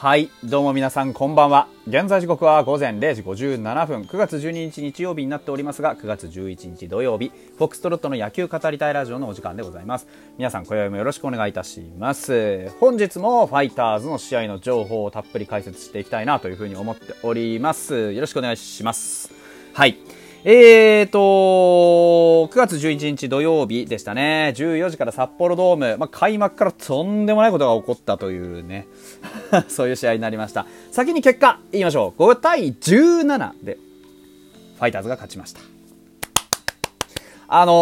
はい、どうも皆さんこんばんは。現在時刻は午前0時57分、9月12日日曜日になっておりますが、9月11日土曜日、フォックストロットの野球語りたいラジオのお時間でございます。皆さん、今宵もよろしくお願いいたします。本日もファイターズの試合の情報をたっぷり解説していきたいなというふうに思っております。よろしくお願いします。はい。えーと、9月11日土曜日でしたね。14時から札幌ドーム。まあ、開幕からとんでもないことが起こったというね。そういう試合になりました。先に結果言いましょう。5対17で、ファイターズが勝ちました。あの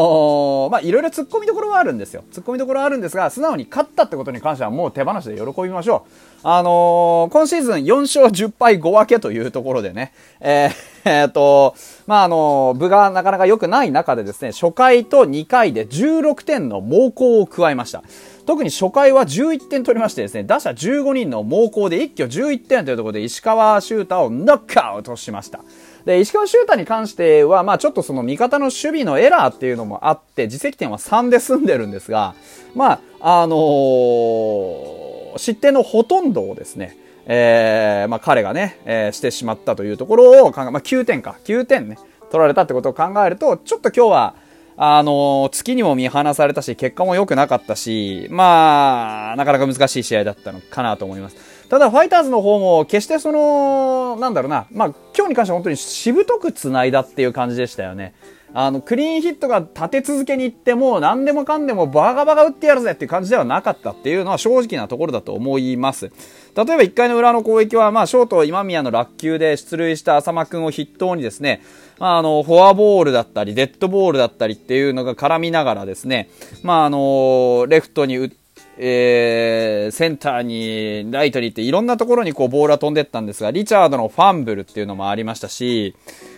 ー、ま、いろいろ突っ込みどころはあるんですよ。突っ込みどころはあるんですが、素直に勝ったってことに関してはもう手放しで喜びましょう。あのー、今シーズン4勝10敗5分けというところでね、えー、えー、と、まあ、あの、部がなかなか良くない中でですね、初回と2回で16点の猛攻を加えました。特に初回は11点取りましてですね、打者15人の猛攻で一挙11点というところで石川修太をノックアウトしました。で、石川修太に関しては、まあちょっとその味方の守備のエラーっていうのもあって、自責点は3で済んでるんですが、まあ、あのー、失点のほとんどをですね、えー、まあ彼がね、えー、してしまったというところを考え、まあ9点か、9点ね、取られたってことを考えると、ちょっと今日は、あの、月にも見放されたし、結果も良くなかったし、まあ、なかなか難しい試合だったのかなと思います。ただ、ファイターズの方も、決してその、なんだろうな、まあ、今日に関しては本当にしぶとく繋いだっていう感じでしたよね。あの、クリーンヒットが立て続けにいっても、何でもかんでもバカバカ打ってやるぜっていう感じではなかったっていうのは正直なところだと思います。例えば1回の裏の攻撃は、まあ、ショート今宮の落球で出塁した浅間くんを筆頭にですね、まあ、あの、フォアボールだったり、デッドボールだったりっていうのが絡みながらですね、まあ、あの、レフトに打ってえー、センターに、ライトにっていろんなところにこうボールは飛んでったんですが、リチャードのファンブルっていうのもありましたし、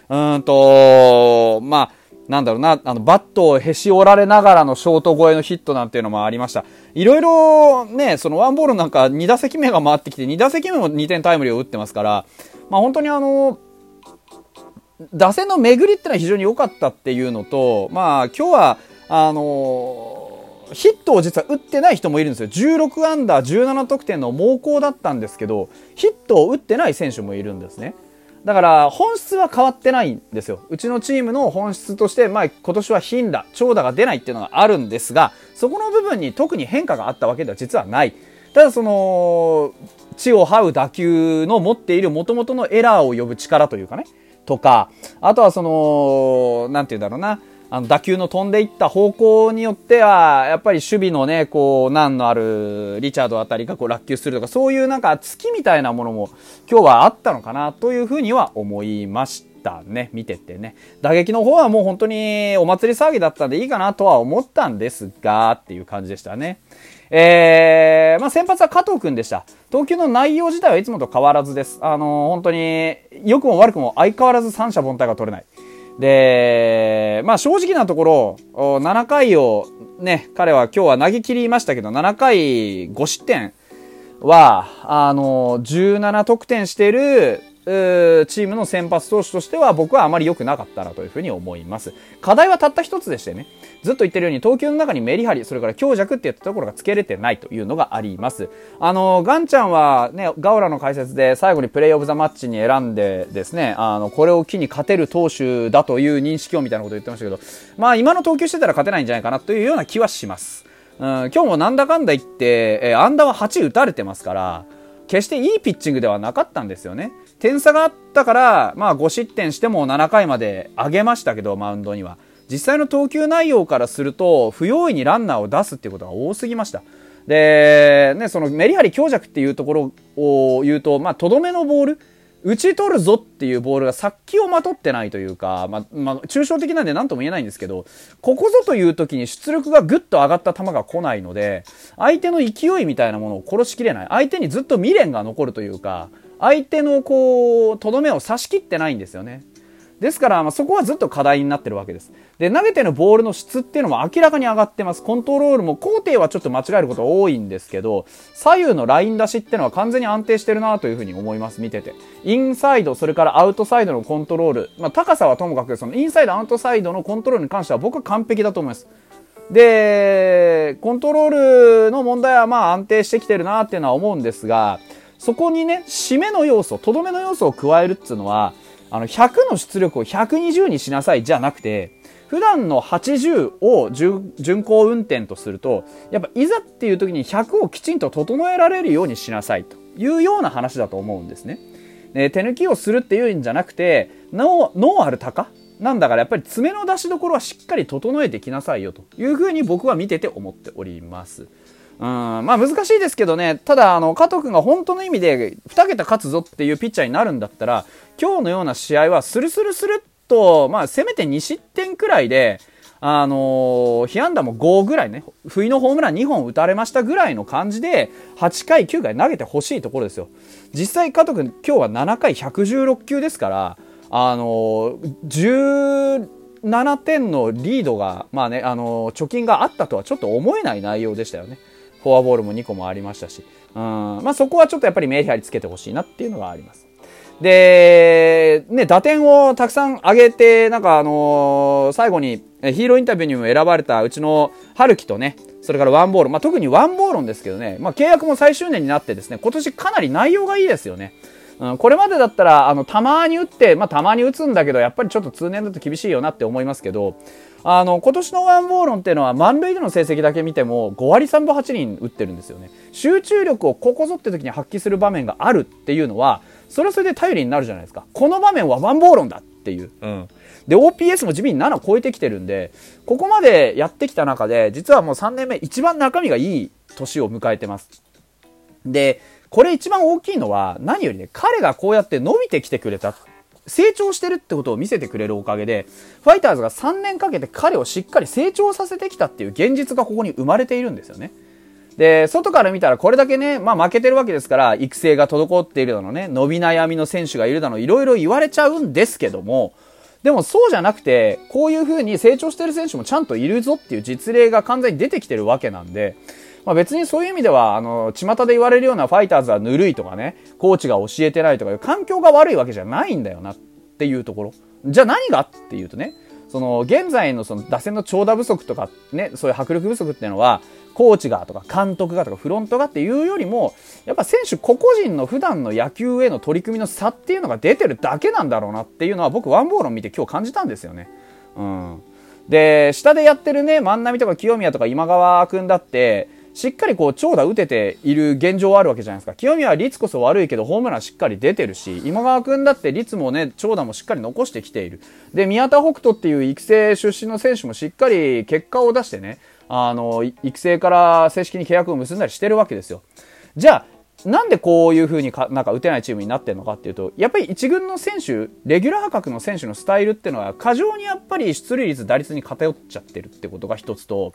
うんと、まあ、なんだろうな、あの、バットをへし折られながらのショート越えのヒットなんていうのもありました。いろいろね、そのワンボールなんか2打席目が回ってきて、2打席目も2点タイムリーを打ってますから、まあ本当にあの、打線の巡りってのは非常に良かったっていうのと、まあ今日は、あのヒットを実は打ってない人もいるんですよ。16アンダー17得点の猛攻だったんですけど、ヒットを打ってない選手もいるんですね。だから本質は変わってないんですよ。うちのチームの本質として、まあ今年は頻打、長打が出ないっていうのがあるんですが、そこの部分に特に変化があったわけでは実はない。ただその、地を這う打球の持っている元々のエラーを呼ぶ力というかね、とか、あとはその、なんて言うんだろうな、あの打球の飛んでいった方向によっては、やっぱり守備のね、こう、難のあるリチャードあたりがこう落球するとか、そういうなんか月みたいなものも今日はあったのかなというふうには思いましたね。見ててね。打撃の方はもう本当にお祭り騒ぎだったんでいいかなとは思ったんですが、っていう感じでしたね。えー、まあ先発は加藤くんでした。投球の内容自体はいつもと変わらずです。あのー、本当に、良くも悪くも相変わらず三者凡退が取れない。で、まあ正直なところ、7回をね、彼は今日は投げ切りましたけど、7回5失点は、あの、17得点してる、チームの先発投手としては僕はあまり良くなかったなというふうに思います。課題はたった一つでしてね、ずっと言ってるように投球の中にメリハリ、それから強弱っていったところがつけれてないというのがあります。あの、ガンちゃんはね、ガオラの解説で最後にプレイオブザマッチに選んでですね、あの、これを機に勝てる投手だという認識をみたいなことを言ってましたけど、まあ今の投球してたら勝てないんじゃないかなというような気はします。うん、今日もなんだかんだ言って、えー、アンダーは8打たれてますから、決していいピッチングではなかったんですよね。点差があったから、まあ5失点しても7回まで上げましたけど、マウンドには。実際の投球内容からすると、不用意にランナーを出すっていうことが多すぎました。で、ね、そのメリハリ強弱っていうところを言うと、まあ、とどめのボール、打ち取るぞっていうボールが殺気をまとってないというか、まあ、まあ、抽象的なんで何とも言えないんですけど、ここぞという時に出力がぐっと上がった球が来ないので、相手の勢いみたいなものを殺しきれない。相手にずっと未練が残るというか、相手のこう、とどめを刺し切ってないんですよね。ですから、まあ、そこはずっと課題になってるわけです。で、投げてるボールの質っていうのも明らかに上がってます。コントロールも、工程はちょっと間違えること多いんですけど、左右のライン出しっていうのは完全に安定してるなというふうに思います、見てて。インサイド、それからアウトサイドのコントロール。まあ、高さはともかく、そのインサイド、アウトサイドのコントロールに関しては僕は完璧だと思います。で、コントロールの問題はまあ安定してきてるなっていうのは思うんですが、そこにね、締めの要素、とどめの要素を加えるっていうのは、あの、100の出力を120にしなさいじゃなくて、普段の80を巡航運転とすると、やっぱいざっていう時に100をきちんと整えられるようにしなさいというような話だと思うんですね。で手抜きをするっていうんじゃなくて、脳、脳ある鷹？なんだからやっぱり爪の出しどころはしっかり整えてきなさいよというふうに僕は見てて思っております。うん、まあ難しいですけどね、ただ、あの、加藤君が本当の意味で2桁勝つぞっていうピッチャーになるんだったら、今日のような試合はスルスルスルっと、まあせめて2失点くらいで、あのー、被安打も5ぐらいね、不意のホームラン2本打たれましたぐらいの感じで、8回、9回投げてほしいところですよ。実際、加藤君、今日は7回116球ですから、あのー、17点のリードが、まあね、あのー、貯金があったとはちょっと思えない内容でしたよね。フォアボールも2個もありましたし、うん、まあそこはちょっとやっぱりメリハリつけてほしいなっていうのがあります。で、ね、打点をたくさん上げて、なんかあのー、最後にヒーローインタビューにも選ばれたうちの春樹とね、それからワンボール、まあ、特にワンボールンですけどね、まあ、契約も最終年になってですね、今年かなり内容がいいですよね。うん、これまでだったら、あの、たまに打って、まあ、たまに打つんだけど、やっぱりちょっと通年だと厳しいよなって思いますけど、あの、今年のワンボーロンっていうのは満塁での成績だけ見ても5割3分8厘打ってるんですよね。集中力をここぞって時に発揮する場面があるっていうのは、それはそれで頼りになるじゃないですか。この場面はワンボーロンだっていう。うん。で、OPS も地味に7超えてきてるんで、ここまでやってきた中で、実はもう3年目一番中身がいい年を迎えてます。で、これ一番大きいのは、何よりね、彼がこうやって伸びてきてくれた。成長してるってことを見せてくれるおかげで、ファイターズが3年かけて彼をしっかり成長させてきたっていう現実がここに生まれているんですよね。で、外から見たらこれだけね、まあ負けてるわけですから、育成が滞っているだのね、伸び悩みの選手がいるだの、いろいろ言われちゃうんですけども、でもそうじゃなくて、こういう風に成長してる選手もちゃんといるぞっていう実例が完全に出てきてるわけなんで、まあ、別にそういう意味では、あの、巷で言われるようなファイターズはぬるいとかね、コーチが教えてないとかいう環境が悪いわけじゃないんだよなっていうところ。じゃあ何がっていうとね、その、現在のその打線の長打不足とかね、そういう迫力不足っていうのは、コーチがとか監督がとかフロントがっていうよりも、やっぱ選手個々人の普段の野球への取り組みの差っていうのが出てるだけなんだろうなっていうのは僕ワンボールを見て今日感じたんですよね。うん。で、下でやってるね、万波とか清宮とか今川君だって、しっかりこう長打打てている現状はあるわけじゃないですか。清宮は率こそ悪いけどホームランしっかり出てるし、今川君だって率もね、長打もしっかり残してきている。で、宮田北斗っていう育成出身の選手もしっかり結果を出してね、あの、育成から正式に契約を結んだりしてるわけですよ。じゃあ、なんでこういう風にか、なんか打てないチームになってるのかっていうと、やっぱり一軍の選手、レギュラー破格の選手のスタイルっていうのは、過剰にやっぱり出塁率、打率に偏っちゃってるってことが一つと、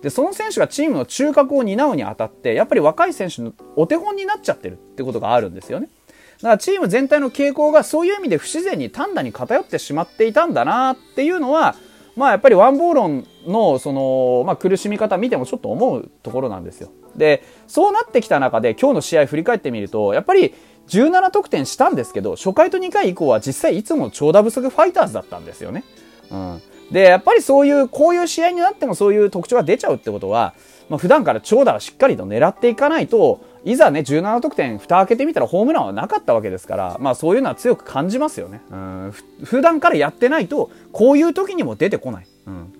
で、その選手がチームの中核を担うにあたって、やっぱり若い選手のお手本になっちゃってるってことがあるんですよね。だからチーム全体の傾向がそういう意味で不自然に単打に偏ってしまっていたんだなっていうのは、まあやっぱりワンボーロンのその、まあ、苦しみ方見てもちょっと思うところなんですよ。で、そうなってきた中で今日の試合振り返ってみると、やっぱり17得点したんですけど、初回と2回以降は実際いつも長打不足ファイターズだったんですよね。うん。で、やっぱりそういう、こういう試合になってもそういう特徴が出ちゃうってことは、まあ、普段から長打をしっかりと狙っていかないと、いざね、17得点、蓋開けてみたらホームランはなかったわけですから、まあそういうのは強く感じますよね。うん。普段からやってないと、こういう時にも出てこない。うん。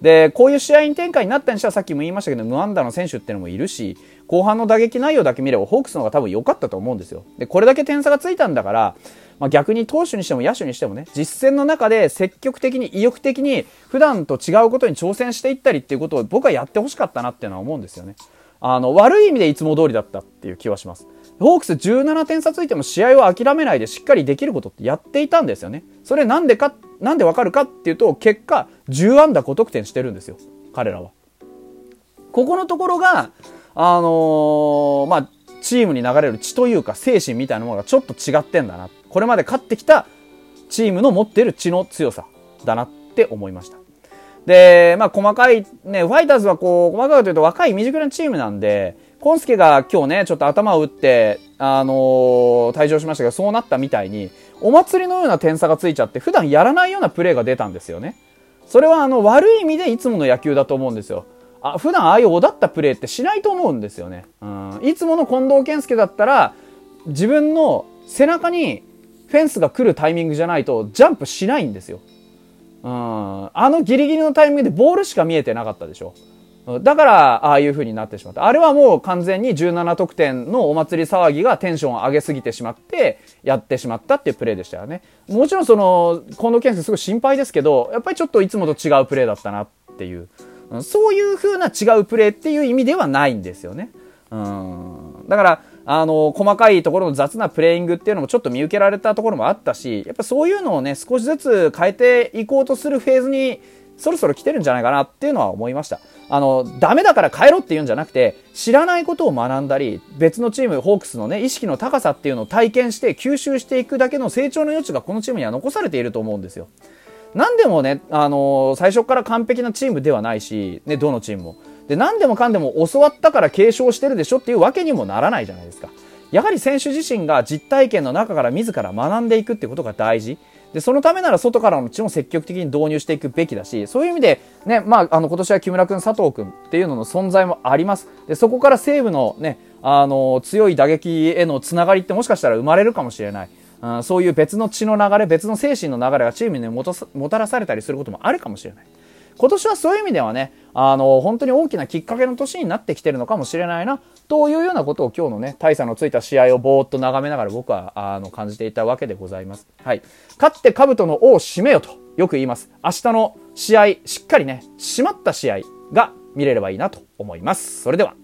で、こういう試合展開になったにしてはさっきも言いましたけど、無安打の選手っていうのもいるし、後半の打撃内容だけ見ればホークスの方が多分良かったと思うんですよ。で、これだけ点差がついたんだから、まあ、逆に投手にしても野手にしてもね、実戦の中で積極的に意欲的に普段と違うことに挑戦していったりっていうことを僕はやってほしかったなっていうのは思うんですよね。あの、悪い意味でいつも通りだったっていう気はします。ホークス17点差ついても試合を諦めないでしっかりできることってやっていたんですよね。それなんでか、なんでわかるかっていうと、結果、10安打5得点してるんですよ。彼らは。ここのところが、あのー、まあ、チームに流れる血というか精神みたいなものがちょっと違ってんだな。これまで勝ってきたチームの持っている血の強さだなって思いました。で、まあ細かい、ね、ファイターズはこう、細かくというと若い未熟なチームなんで、コンスケが今日ね、ちょっと頭を打って、あのー、退場しましたけど、そうなったみたいに、お祭りのような点差がついちゃって、普段やらないようなプレーが出たんですよね。それはあの、悪い意味でいつもの野球だと思うんですよ。あ、普段ああいうおだったプレーってしないと思うんですよね。うん。いつもの近藤健介だったら、自分の背中にフェンスが来るタイミングじゃないとジャンプしないんですよ。うん、あのギリギリのタイミングでボールしか見えてなかったでしょ。だから、ああいう風になってしまった。あれはもう完全に17得点のお祭り騒ぎがテンションを上げすぎてしまって、やってしまったっていうプレーでしたよね。もちろんその、近藤健介すごい心配ですけど、やっぱりちょっといつもと違うプレーだったなっていう。そういう風な違うプレーっていう意味ではないんですよね。うん。だから、あの、細かいところの雑なプレイングっていうのもちょっと見受けられたところもあったし、やっぱそういうのをね、少しずつ変えていこうとするフェーズに、そろそろ来てるんじゃないかなっていうのは思いました。あの、ダメだから変えろっていうんじゃなくて、知らないことを学んだり、別のチーム、ホークスのね、意識の高さっていうのを体験して吸収していくだけの成長の余地がこのチームには残されていると思うんですよ。何でもね、あの最初から完璧なチームではないし、ね、どのチームも。で、何でもかんでも教わったから継承してるでしょっていうわけにもならないじゃないですか。やはり選手自身が実体験の中から自ら学んでいくってことが大事。で、そのためなら外からの知も積極的に導入していくべきだし、そういう意味で、ね、まあ、あの、今年は木村君、佐藤君っていうのの存在もあります。で、そこから西武のね、あの、強い打撃へのつながりってもしかしたら生まれるかもしれない。うん、そういう別の血の流れ、別の精神の流れがチームにもたらされたりすることもあるかもしれない。今年はそういう意味ではね、あの、本当に大きなきっかけの年になってきてるのかもしれないな、というようなことを今日のね、大差のついた試合をぼーっと眺めながら僕は、あの、感じていたわけでございます。はい。勝って兜の尾を締めよとよく言います。明日の試合、しっかりね、締まった試合が見れればいいなと思います。それでは。